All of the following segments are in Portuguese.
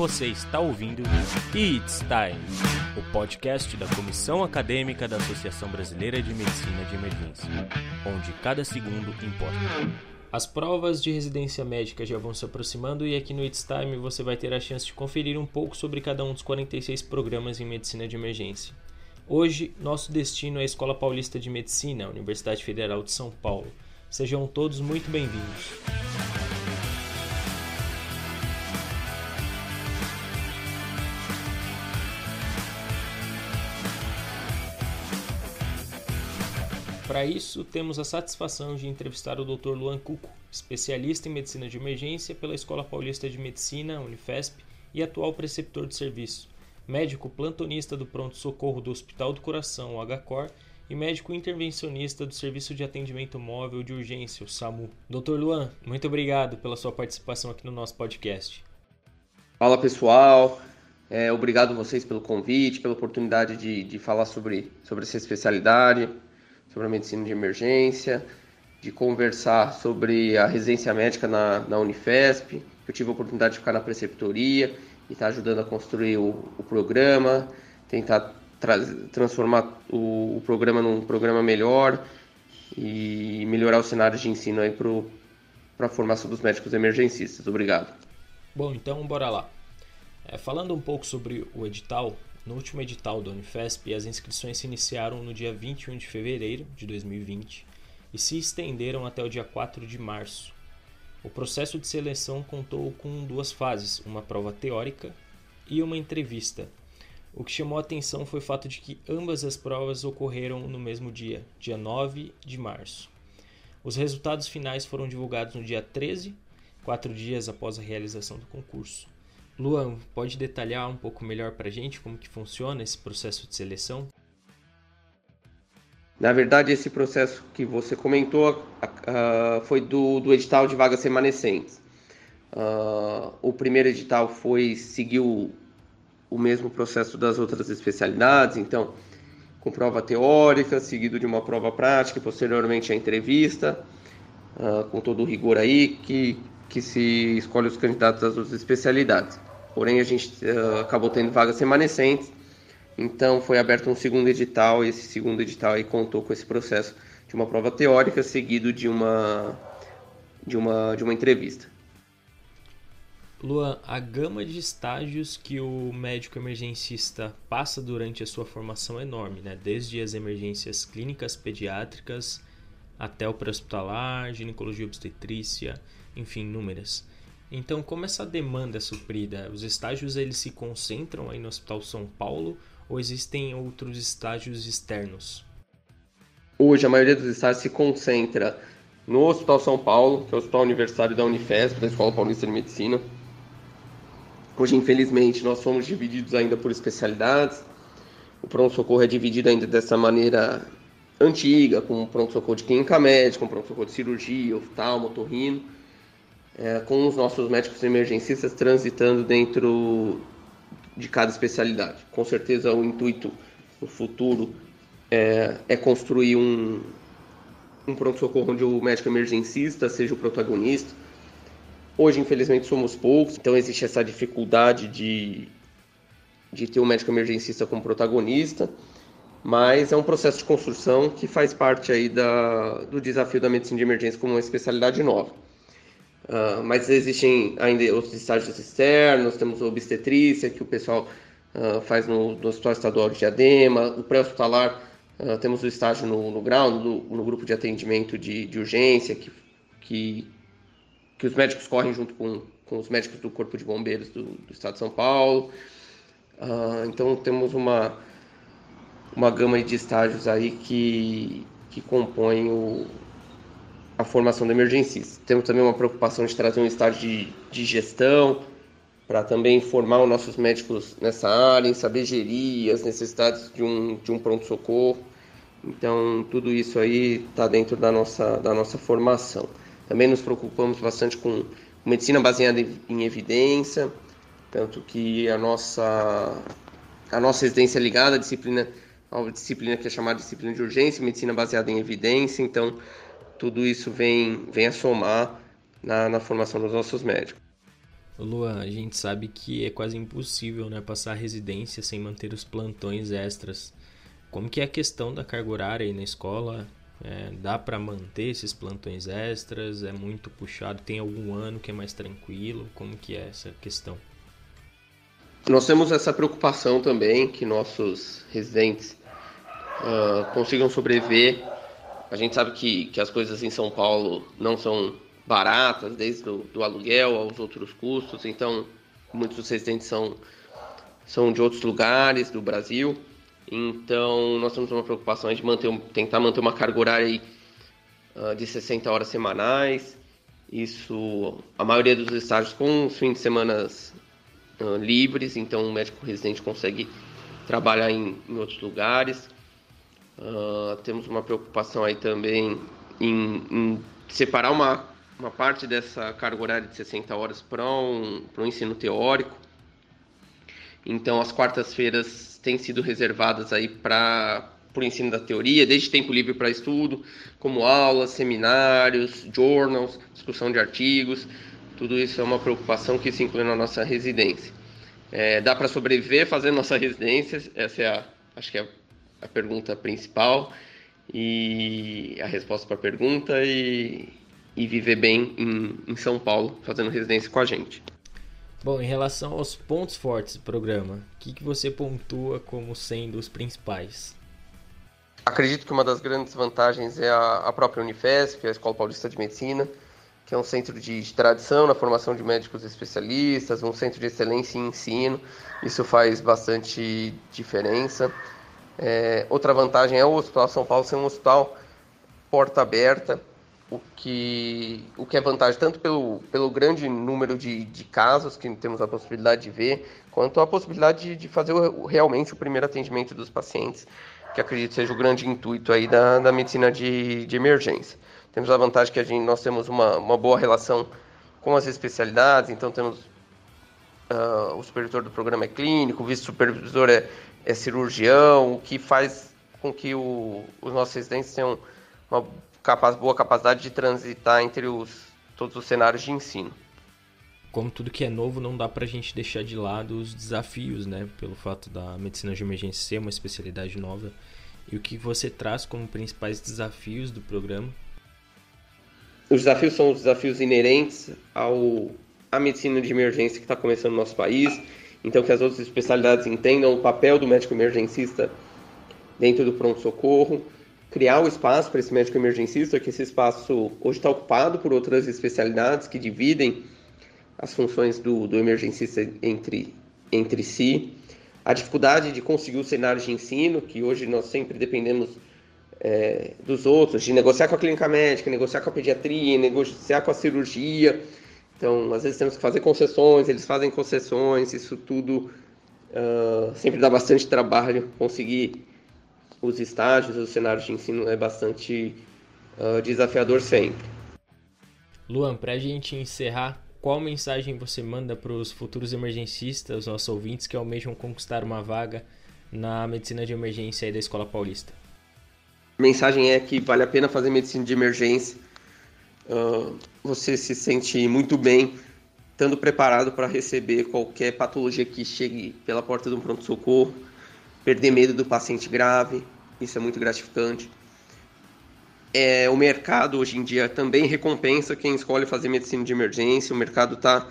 Você está ouvindo It's Time, o podcast da Comissão Acadêmica da Associação Brasileira de Medicina de Emergência, onde cada segundo importa. As provas de residência médica já vão se aproximando e aqui no It's Time você vai ter a chance de conferir um pouco sobre cada um dos 46 programas em medicina de emergência. Hoje, nosso destino é a Escola Paulista de Medicina, Universidade Federal de São Paulo. Sejam todos muito bem-vindos. Para isso, temos a satisfação de entrevistar o Dr. Luan Cuco, especialista em medicina de emergência pela Escola Paulista de Medicina, Unifesp, e atual preceptor de serviço médico plantonista do pronto-socorro do Hospital do Coração, o HCOR, e médico intervencionista do Serviço de Atendimento Móvel de Urgência, o SAMU. Dr. Luan, muito obrigado pela sua participação aqui no nosso podcast. Fala pessoal, é, obrigado vocês pelo convite, pela oportunidade de, de falar sobre, sobre essa especialidade, sobre a medicina de emergência, de conversar sobre a residência médica na, na Unifesp. Eu tive a oportunidade de ficar na preceptoria e está ajudando a construir o, o programa, tentar tra transformar o, o, programa num programa melhor e melhorar os cenários de ensino aí para a formação dos médicos emergencistas. Obrigado. Bom, então bora lá. É, falando um pouco sobre o edital, no último edital da Unifesp, as inscrições se iniciaram no dia 21 de fevereiro de 2020 e se estenderam até o dia 4 de março. O processo de seleção contou com duas fases, uma prova teórica e uma entrevista. O que chamou a atenção foi o fato de que ambas as provas ocorreram no mesmo dia, dia 9 de março. Os resultados finais foram divulgados no dia 13, quatro dias após a realização do concurso. Luan, pode detalhar um pouco melhor para a gente como que funciona esse processo de seleção? Na verdade, esse processo que você comentou uh, foi do, do, edital de vagas remanescentes. Uh, o primeiro edital foi seguiu o mesmo processo das outras especialidades, então com prova teórica, seguido de uma prova prática e posteriormente a entrevista, uh, com todo o rigor aí que, que se escolhe os candidatos das outras especialidades. Porém, a gente acabou tendo vagas remanescentes então foi aberto um segundo edital e esse segundo edital aí contou com esse processo de uma prova teórica seguido de uma de uma de uma entrevista. Luan, a gama de estágios que o médico emergencista passa durante a sua formação é enorme, né? Desde as emergências clínicas pediátricas até o pré-hospitalar, ginecologia obstetrícia, enfim, inúmeras. Então, como essa demanda é suprida? Os estágios eles se concentram aí no Hospital São Paulo ou existem outros estágios externos? Hoje, a maioria dos estágios se concentra no Hospital São Paulo, que é o Hospital Universitário da Unifesp, da Escola Paulista de Medicina. Hoje, infelizmente, nós somos divididos ainda por especialidades. O pronto-socorro é dividido ainda dessa maneira antiga, com pronto-socorro de clínica médica, com pronto-socorro de cirurgia, oftalmo, otorrino, é, com os nossos médicos emergencistas transitando dentro de cada especialidade. Com certeza o intuito no futuro é, é construir um, um pronto-socorro onde o médico emergencista seja o protagonista. Hoje, infelizmente, somos poucos, então existe essa dificuldade de, de ter um médico emergencista como protagonista, mas é um processo de construção que faz parte aí da, do desafio da medicina de emergência como uma especialidade nova. Uh, mas existem ainda outros estágios externos, temos obstetrícia, que o pessoal uh, faz no, no, Hospital Estadual de Diadema, o pré-hospitalar, uh, temos o estágio no, no ground, no, no, grupo de atendimento de, de urgência, que, que, que, os médicos correm junto com, com os médicos do Corpo de Bombeiros do, do Estado de São Paulo. então temos uma, uma gama de estágios aí que, que compõem o, a formação do emergencista. Temos também uma preocupação de trazer um estágio de, de gestão para também formar os nossos médicos nessa área, em saber gerir as necessidades de um, de um pronto-socorro. Então, tudo isso aí está dentro da nossa, da nossa formação. Também nos preocupamos bastante com medicina baseada em evidência, tanto que a nossa, a nossa residência é ligada à disciplina, a disciplina que é chamada de disciplina de urgência, medicina baseada em evidência. Então, tudo isso vem, vem a somar na, na formação dos nossos médicos. Luan, a gente sabe que é quase impossível né, passar residência sem manter os plantões extras. Como que é a questão da carga horária aí na escola? É, dá para manter esses plantões extras? É muito puxado? Tem algum ano que é mais tranquilo? Como que é essa questão? Nós temos essa preocupação também que nossos residentes uh, consigam sobreviver. A gente sabe que, que as coisas em São Paulo não são baratas, desde do, do aluguel aos outros custos. Então, muitos dos residentes são, são de outros lugares do Brasil. Então, nós temos uma preocupação de manter, tentar manter uma carga horária aí, uh, de 60 horas semanais. Isso, a maioria dos estágios com fins de semana uh, livres, então o médico residente consegue trabalhar em, em outros lugares. Uh, temos uma preocupação aí também em, em separar uma uma parte dessa carga horária de 60 horas para um, para um ensino teórico. Então, as quartas-feiras têm sido reservadas aí para o ensino da teoria, desde tempo livre para estudo, como aulas, seminários, journals, discussão de artigos. Tudo isso é uma preocupação que se inclui na nossa residência. É, dá para sobreviver fazendo nossa residência? Essa é a, acho que é a pergunta principal e a resposta para a pergunta e e viver bem em, em São Paulo, fazendo residência com a gente. Bom, em relação aos pontos fortes do programa, o que, que você pontua como sendo os principais? Acredito que uma das grandes vantagens é a, a própria Unifesp, a Escola Paulista de Medicina, que é um centro de, de, tradição na formação de médicos especialistas, um centro de excelência em ensino. Isso faz bastante diferença. É, outra vantagem é o Hospital São Paulo ser um hospital porta aberta, o que, o que é vantagem tanto pelo, pelo grande número de, de casos que temos a possibilidade de ver, quanto a possibilidade de, de fazer o, realmente o primeiro atendimento dos pacientes, que acredito seja o grande intuito aí da, da medicina de, de emergência. Temos a vantagem que a gente, nós temos uma, uma boa relação com as especialidades, então temos uh, o supervisor do programa é clínico, o vice-supervisor é, é cirurgião, o que faz com que o, os nossos residentes tenham uma capaz, boa capacidade de transitar entre os, todos os cenários de ensino. Como tudo que é novo, não dá para a gente deixar de lado os desafios, né? Pelo fato da medicina de emergência ser uma especialidade nova. E o que você traz como principais desafios do programa? Os desafios são os desafios inerentes ao, à medicina de emergência que está começando no nosso país. Então, que as outras especialidades entendam o papel do médico emergencista dentro do pronto-socorro, criar o espaço para esse médico emergencista, que esse espaço hoje está ocupado por outras especialidades que dividem as funções do, do emergencista entre, entre si. A dificuldade de conseguir o cenário de ensino, que hoje nós sempre dependemos é, dos outros, de negociar com a clínica médica, negociar com a pediatria, negociar com a cirurgia. Então, às vezes temos que fazer concessões, eles fazem concessões, isso tudo uh, sempre dá bastante trabalho conseguir os estágios, os cenários de ensino é bastante uh, desafiador sempre. Luan, para a gente encerrar, qual mensagem você manda para os futuros emergencistas, os nossos ouvintes que almejam conquistar uma vaga na medicina de emergência da Escola Paulista? A mensagem é que vale a pena fazer medicina de emergência. Uh, você se sente muito bem estando preparado para receber qualquer patologia que chegue pela porta de um pronto-socorro perder medo do paciente grave, isso é muito gratificante. É, o mercado hoje em dia também recompensa quem escolhe fazer medicina de emergência, o mercado está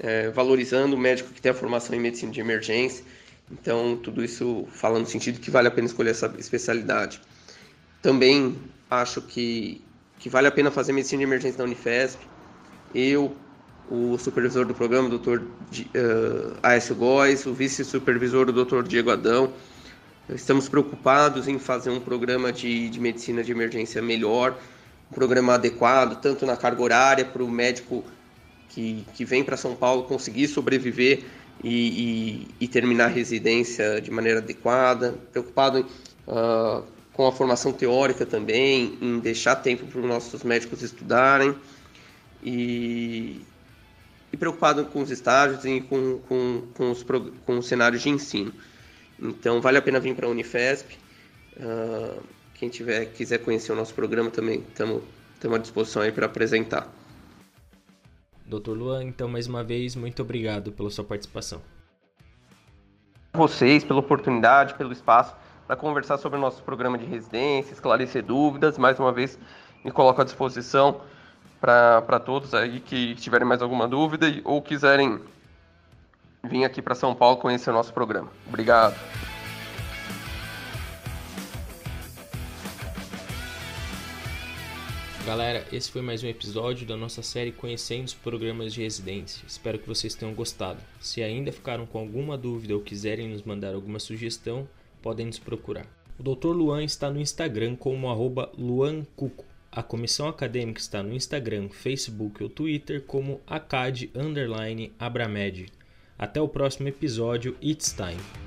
é, valorizando o médico que tem a formação em medicina de emergência, então tudo isso fala no sentido que vale a pena escolher essa especialidade. Também acho que, que vale a pena fazer medicina de emergência na Unifesp. Eu, o supervisor do programa, o Dr. Uh, Aécio Góes, o vice-supervisor, o Dr. Diego Adão. Estamos preocupados em fazer um programa de, de medicina de emergência melhor, um programa adequado, tanto na carga horária, para o médico que, que vem para São Paulo conseguir sobreviver e, e, e, terminar a residência de maneira adequada, preocupado em, uh, com a formação teórica também, em deixar tempo para os nossos médicos estudarem e, e preocupado com os estágios e com, com, com, os, com os cenários de ensino. Então vale a pena vir para a Unifesp. Uh, quem tiver quiser conhecer o nosso programa também estamos à disposição aí para apresentar. Dr. Luan, então mais uma vez, muito obrigado pela sua participação. Vocês, pela oportunidade, pelo espaço para conversar sobre o nosso programa de residência, esclarecer dúvidas. Mais uma vez, me coloco à disposição para todos aí que tiverem mais alguma dúvida ou quiserem vir aqui para São Paulo conhecer o nosso programa. Obrigado. Galera, esse foi mais um episódio da nossa série Conhecendo os Programas de Residência. Espero que vocês tenham gostado. Se ainda ficaram com alguma dúvida ou quiserem nos mandar alguma sugestão, podem nos procurar. O Dr. Luan está no Instagram como luancuco. A comissão acadêmica está no Instagram, Facebook ou Twitter como acad_abramed. Até o próximo episódio. It's time!